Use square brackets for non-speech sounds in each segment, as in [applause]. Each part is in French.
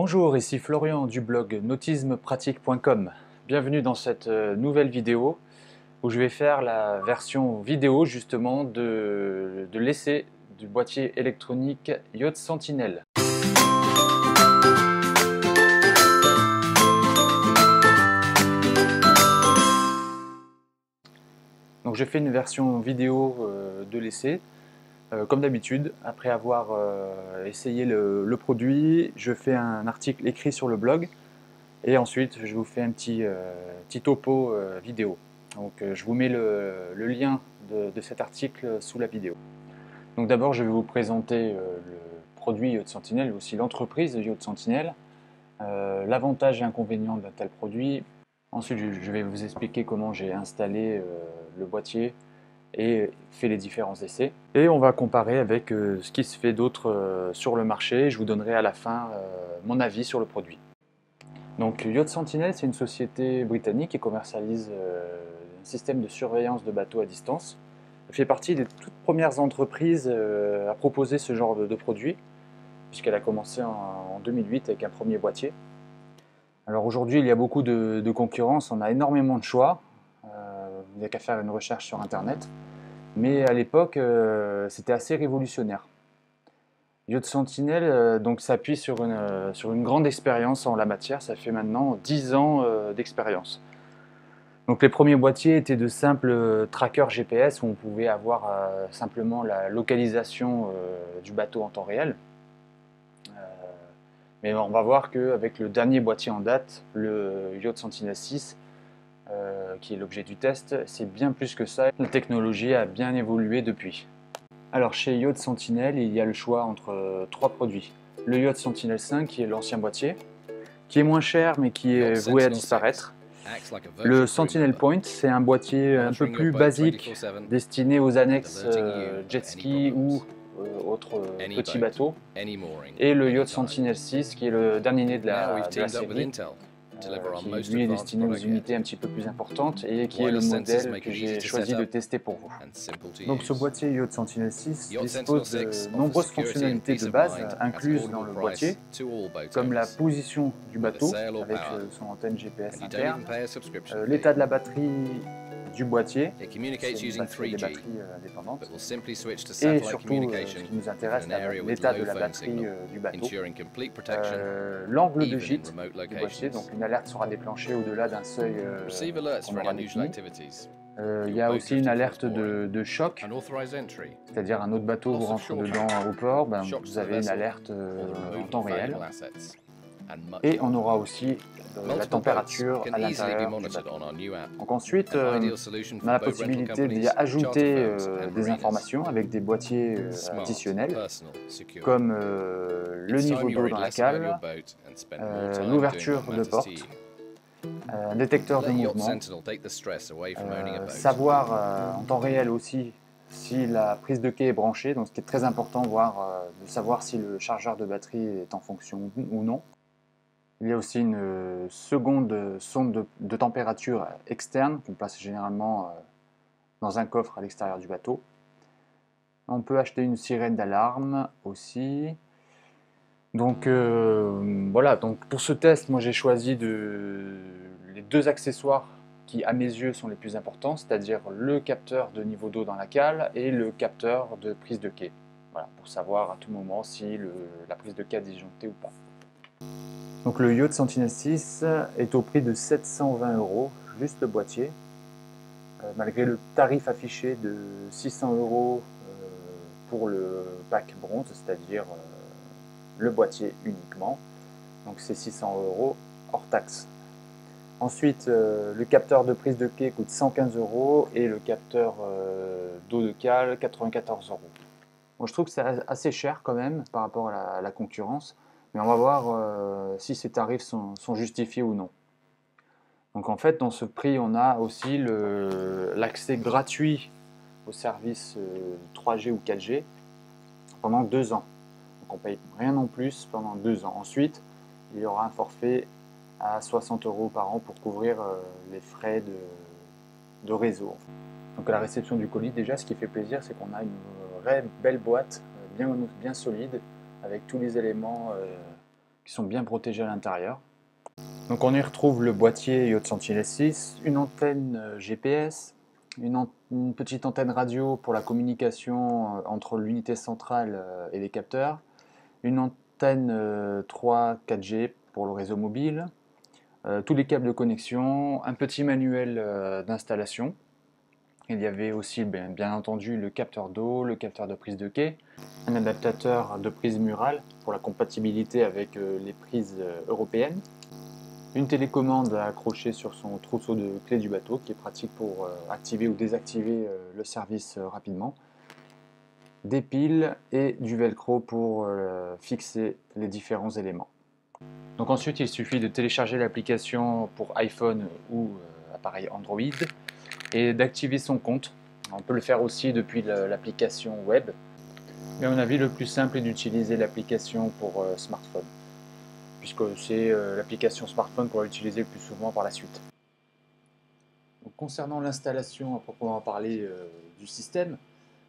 Bonjour, ici Florian du blog nautismepratique.com. Bienvenue dans cette euh, nouvelle vidéo où je vais faire la version vidéo justement de, l'essai du boîtier électronique Yacht Sentinel. Donc j'ai fait une version vidéo euh, de l'essai euh, comme d'habitude, après avoir euh, essayé le, produit, je fais un article écrit sur le blog et ensuite je vous fais un petit, euh, topo vidéo. Donc je vous mets le, lien de, cet article sous la vidéo. Donc d'abord je vais vous présenter le produit Yacht Sentinel, aussi l'entreprise Yacht Sentinel, l'avantage et inconvénient d'un tel produit. Ensuite je vais vous expliquer comment j'ai installé le boîtier, et fait les différents essais. Et on va comparer avec euh, ce qui se fait d'autre euh, sur le marché. Je vous donnerai à la fin euh, mon avis sur le produit. Donc Yacht Sentinel, c'est une société britannique qui commercialise un système de surveillance de bateaux à distance. Elle fait partie des toutes premières entreprises à proposer ce genre de, produit, puisqu'elle a commencé en, 2008 avec un premier boîtier. Alors aujourd'hui, il y a beaucoup de concurrence, on a énormément de choix. Il n'y a qu'à faire une recherche sur Internet. Mais à l'époque, euh, c'était assez révolutionnaire. Yacht Sentinel euh, s'appuie sur une, euh, sur une grande expérience en la matière. Ça fait maintenant 10 ans d'expérience. Donc les premiers boîtiers étaient de simples trackers GPS où on pouvait avoir simplement la localisation du bateau en temps réel. mais on va voir qu'avec le dernier boîtier en date, le Yacht Sentinel 6, euh, qui est l'objet du test, c'est bien plus que ça. La technologie a bien évolué depuis. Alors chez Yacht Sentinel, il y a le choix entre euh, trois produits. Le Yacht Sentinel 5, qui est l'ancien boîtier, qui est moins cher mais qui est voué à disparaître. Le Sentinel Point, c'est un boîtier un peu plus basique, destiné aux annexes euh, jet ski ou autres petits bateaux. Et le Yacht Sentinel 6, qui est le dernier né de la, de la série, euh, qui lui est destiné aux unités un petit peu plus importantes et qui est le modèle que j'ai choisi de tester pour vous. Donc ce boîtier Yacht Sentinel 6 dispose de nombreuses fonctionnalités de base incluses dans le boîtier, comme la position du bateau avec euh, son antenne GPS interne, euh, l'état de la batterie du boîtier, c'est une batterie, des batteries euh, indépendantes, et surtout, euh, ce qui nous intéresse, l'état de la batterie euh, du bateau, l'angle de gîte du boîtier, donc une alerte sera déclenchée au-delà d'un seuil qu'on aura défini. Il y a aussi une alerte de, choc, c'est-à-dire un autre bateau vous rentre dedans au port, ben, vous avez une alerte en temps réel. Et on aura aussi la température à l'intérieur. Donc ensuite, euh, on a la possibilité d'y ajouter euh, des informations avec des boîtiers euh, additionnels, comme le niveau d'eau dans la cale, l'ouverture de porte, un détecteur de mouvement, savoir en temps réel aussi si la prise de quai est branchée, donc ce qui est très important, voir, de savoir si le chargeur de batterie est en fonction ou non. Il y a aussi une euh, seconde sonde de, température externe qu'on place généralement euh, dans un coffre à l'extérieur du bateau. On peut acheter une sirène d'alarme aussi. Donc euh, voilà, donc pour ce test, moi j'ai choisi les deux accessoires qui à mes yeux sont les plus importants, c'est-à-dire le capteur de niveau d'eau dans la cale et le capteur de prise de quai. Voilà, pour savoir à tout moment si la prise de quai est disjonctée ou pas. Donc le Yacht Sentinel 6 est au prix de 720 euros, juste le boîtier, euh, malgré le tarif affiché de 600 euros euh, pour le pack bronze, c'est-à-dire euh, le boîtier uniquement. Donc c'est 600 euros hors taxe. Ensuite, le capteur de prise de quai coûte 115 euros et le capteur d'eau de cale 94 euros. je trouve que c'est assez cher quand même par rapport à la concurrence. Mais on va voir euh, si ces tarifs sont, justifiés ou non. Donc en fait, dans ce prix, on a aussi l'accès gratuit au service 3G euh, ou 4G pendant deux ans. Donc on paye rien en plus pendant deux ans. Ensuite, il y aura un forfait à 60 euros par an pour couvrir euh, les frais de, réseau. Donc à la réception du colis, déjà, ce qui fait plaisir, c'est qu'on a une vraie belle boîte, bien, bien solide, avec tous les éléments euh, qui sont bien protégés à l'intérieur. Donc on y retrouve le boîtier Yacht Sentinel 6, une antenne GPS, une, petite antenne radio pour la communication entre l'unité centrale et les capteurs, une antenne 3 4G pour le réseau mobile, tous les câbles de connexion, un petit manuel d'installation il y avait aussi bien, entendu le capteur d'eau, le capteur de prise de quai, un adaptateur de prise murale pour la compatibilité avec euh, les prises euh, européennes, une télécommande à accrocher sur son trousseau de clés du bateau qui est pratique pour euh, activer ou désactiver le service rapidement, des piles et du velcro pour fixer les différents éléments. Donc ensuite il suffit de télécharger l'application pour iPhone ou appareil Android et d'activer son compte. On peut le faire aussi depuis l'application web. Mais à mon avis, le plus simple est d'utiliser l'application pour euh, smartphone, puisque c'est euh, l'application smartphone qu'on va utiliser le plus souvent par la suite. concernant l'installation à proprement parler euh, du système,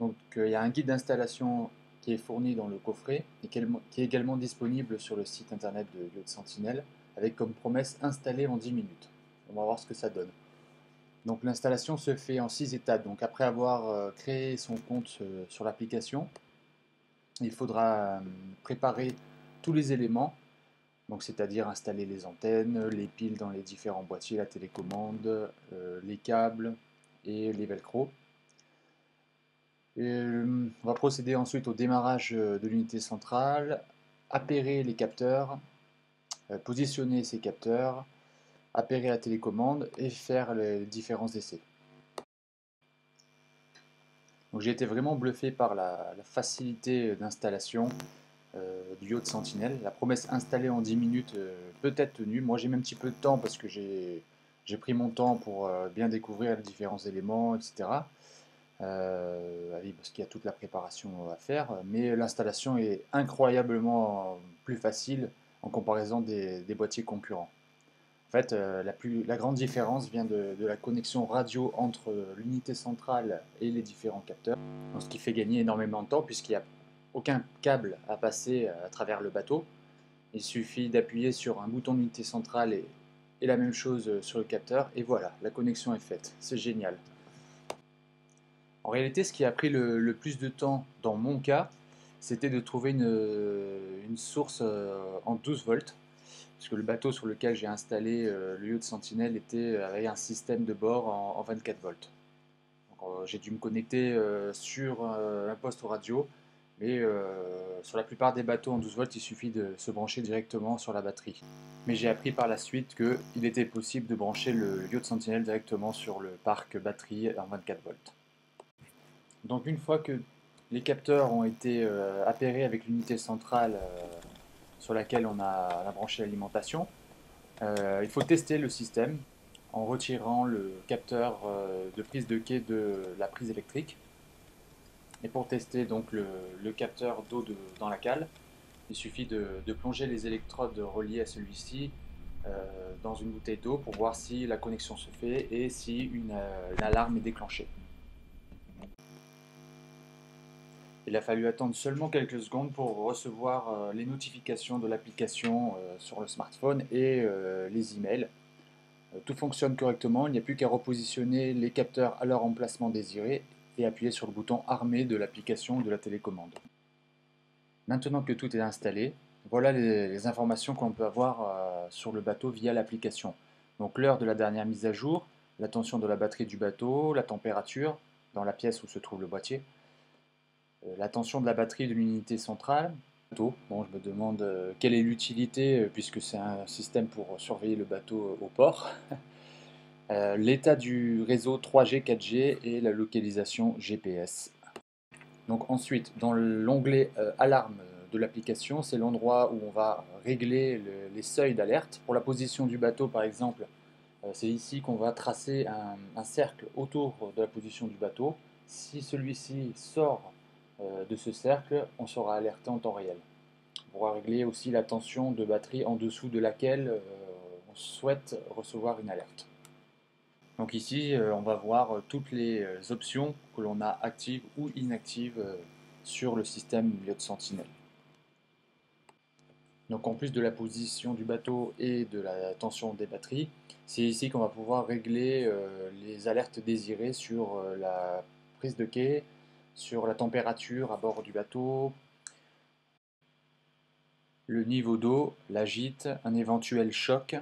donc, il y a un guide d'installation qui est fourni dans le coffret et qui est également disponible sur le site internet de Yacht Sentinel avec comme promesse installer en 10 minutes. On va voir ce que ça donne. Donc l'installation se fait en six étapes. Donc après avoir euh, créé son compte euh, sur l'application, il faudra euh, préparer tous les éléments, donc c'est-à-dire installer les antennes, les piles dans les différents boîtiers, la télécommande, les câbles et les velcro. on va procéder ensuite au démarrage de l'unité centrale, appairer les capteurs, positionner ces capteurs, appairer la télécommande et faire les différents essais. J'ai été vraiment bluffé par la, facilité d'installation euh, du yacht Sentinel. La promesse installée en 10 minutes euh, peut être tenue. Moi j'ai mis un petit peu de temps parce que j'ai pris mon temps pour euh, bien découvrir les différents éléments, etc. parce qu'il y a toute la préparation à faire. Mais l'installation est incroyablement plus facile en comparaison des boîtiers concurrents. En fait, euh, la, grande différence vient de, la connexion radio entre l'unité centrale et les différents capteurs, ce qui fait gagner énormément de temps puisqu'il n'y a aucun câble à passer à travers le bateau. Il suffit d'appuyer sur un bouton d'unité centrale et, la même chose sur le capteur, et voilà, la connexion est faite. C'est génial. En réalité, ce qui a pris le, plus de temps dans mon cas, c'était de trouver une source euh, en 12 volts puisque le bateau sur lequel j'ai installé euh, le yacht Sentinel était euh, avec un système de bord en, 24 volts. Euh, j'ai dû me connecter sur un poste radio, mais sur la plupart des bateaux en 12 volts, il suffit de se brancher directement sur la batterie. Mais j'ai appris par la suite qu'il était possible de brancher le yacht Sentinel directement sur le parc batterie en 24 volts. Donc une fois que les capteurs ont été appairés avec l'unité centrale sur laquelle on a, branché l'alimentation. Euh, il faut tester le système en retirant le capteur euh, de prise de quai de la prise électrique. Et pour tester donc le, capteur d'eau dans la cale, il suffit de, plonger les électrodes reliées à celui-ci euh, dans une bouteille d'eau pour voir si la connexion se fait et si une alarme est déclenchée. Il a fallu attendre seulement quelques secondes pour recevoir euh, les notifications de l'application euh, sur le smartphone et euh, les emails. Tout fonctionne correctement, il n'y a plus qu'à repositionner les capteurs à leur emplacement désiré et appuyer sur le bouton armé de l'application de la télécommande. Maintenant que tout est installé, voilà les, informations qu'on peut avoir sur le bateau via l'application. Donc l'heure de la dernière mise à jour, la tension de la batterie du bateau, la température dans la pièce où se trouve le boîtier, la tension de la batterie de l'unité centrale. Bon, je me demande euh, quelle est l'utilité, euh, puisque c'est un système pour surveiller le bateau au port. [laughs] L'état du réseau 3G, 4G et la localisation GPS. Donc ensuite, dans l'onglet alarme de l'application, c'est l'endroit où on va régler les seuils d'alerte. Pour la position du bateau, par exemple, c'est ici qu'on va tracer un, cercle autour de la position du bateau. Si celui-ci sort euh, de ce cercle, on sera alerté en temps réel. On pourra régler aussi la tension de batterie en dessous de laquelle euh, on souhaite recevoir une alerte. Donc ici, euh, on va voir toutes les options que l'on a actives ou inactives sur le système Yacht Sentinel. Donc en plus de la position du bateau et de la tension des batteries, c'est ici qu'on va pouvoir régler euh, les alertes désirées sur euh, la prise de quai, sur la température à bord du bateau, le niveau d'eau, la gîte, un éventuel choc.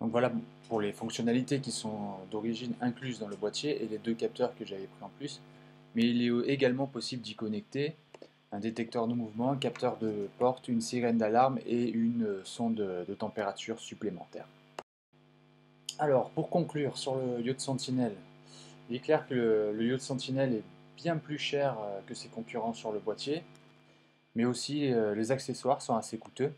Donc voilà pour les fonctionnalités qui sont d'origine incluses dans le boîtier et les deux capteurs que j'avais pris en plus. Mais il est également possible d'y connecter un détecteur de mouvement, un capteur de porte, une sirène d'alarme et une sonde de température supplémentaire. Alors, pour conclure sur le yacht Sentinel, il est clair que le, le yacht Sentinel est plus cher euh, que ses concurrents sur le boîtier, mais aussi euh, les accessoires sont assez coûteux.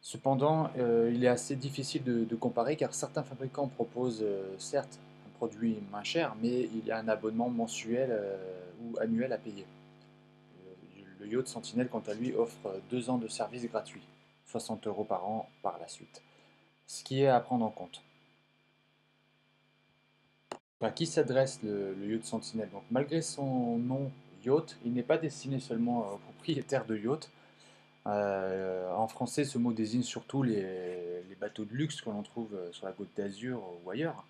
Cependant, euh, il est assez difficile de, comparer car certains fabricants proposent certes un produit moins cher, mais il y a un abonnement mensuel ou annuel à payer. Le Yacht Sentinel, quant à lui, offre deux ans de service gratuit, 60 euros par an par la suite. Ce qui est à prendre en compte. À qui s'adresse le, yacht Sentinel Donc, Malgré son nom yacht, il n'est pas destiné seulement aux propriétaires de yachts. Euh, en français, ce mot désigne surtout les, bateaux de luxe que l'on trouve sur la côte d'Azur ou ailleurs.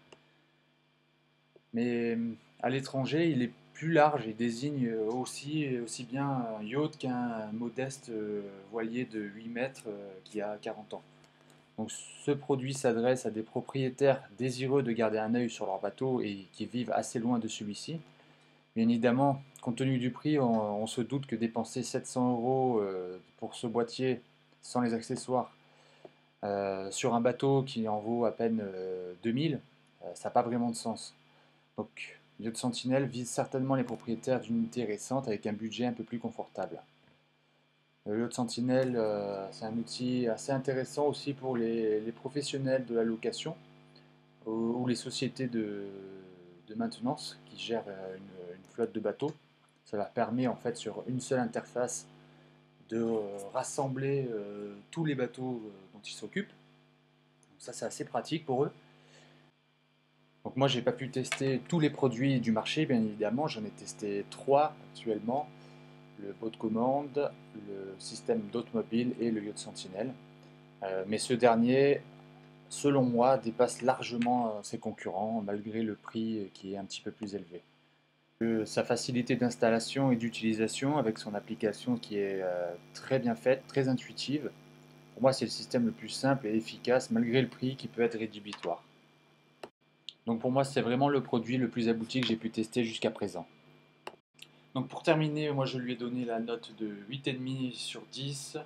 Mais à l'étranger, il est plus large et désigne aussi, aussi bien un yacht qu'un modeste euh, voilier de 8 mètres euh, qui a 40 ans. Donc ce produit s'adresse à des propriétaires désireux de garder un œil sur leur bateau et qui vivent assez loin de celui-ci. Bien évidemment, compte tenu du prix, on, se doute que dépenser 700 euros euh, pour ce boîtier sans les accessoires euh, sur un bateau qui en vaut à peine 2000, euh, ça n'a pas vraiment de sens. Donc, Yacht Sentinel vise certainement les propriétaires d'unités récentes avec un budget un peu plus confortable. Le Yacht Sentinel, euh, c'est un outil assez intéressant aussi pour les, professionnels de la location ou, les sociétés de, maintenance qui gèrent euh, une, flotte de bateaux. Ça leur permet en fait sur une seule interface de euh, rassembler tous les bateaux dont ils s'occupent. ça c'est assez pratique pour eux. Donc moi j'ai pas pu tester tous les produits du marché bien évidemment, j'en ai testé trois actuellement le bot de commande, le système d'automobile et le yacht Sentinel. Euh, mais ce dernier, selon moi, dépasse largement euh, ses concurrents malgré le prix qui est un petit peu plus élevé. sa facilité d'installation et d'utilisation avec son application qui est euh, très bien faite, très intuitive. Pour moi, c'est le système le plus simple et efficace malgré le prix qui peut être rédhibitoire. Donc pour moi, c'est vraiment le produit le plus abouti que j'ai pu tester jusqu'à présent. Donc pour terminer, moi je lui ai donné la note de 8,5 sur 10,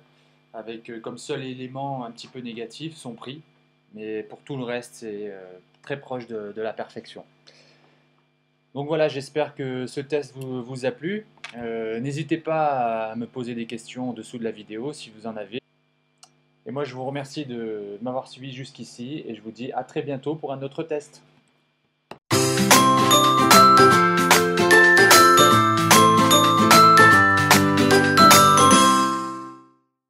avec euh, comme seul élément un petit peu négatif son prix, mais pour tout le reste c'est euh, très proche de, la perfection. Donc voilà, j'espère que ce test vous, a plu. Euh, n'hésitez pas à me poser des questions en dessous de la vidéo si vous en avez. Et moi je vous remercie de m'avoir suivi jusqu'ici et je vous dis à très bientôt pour un autre test.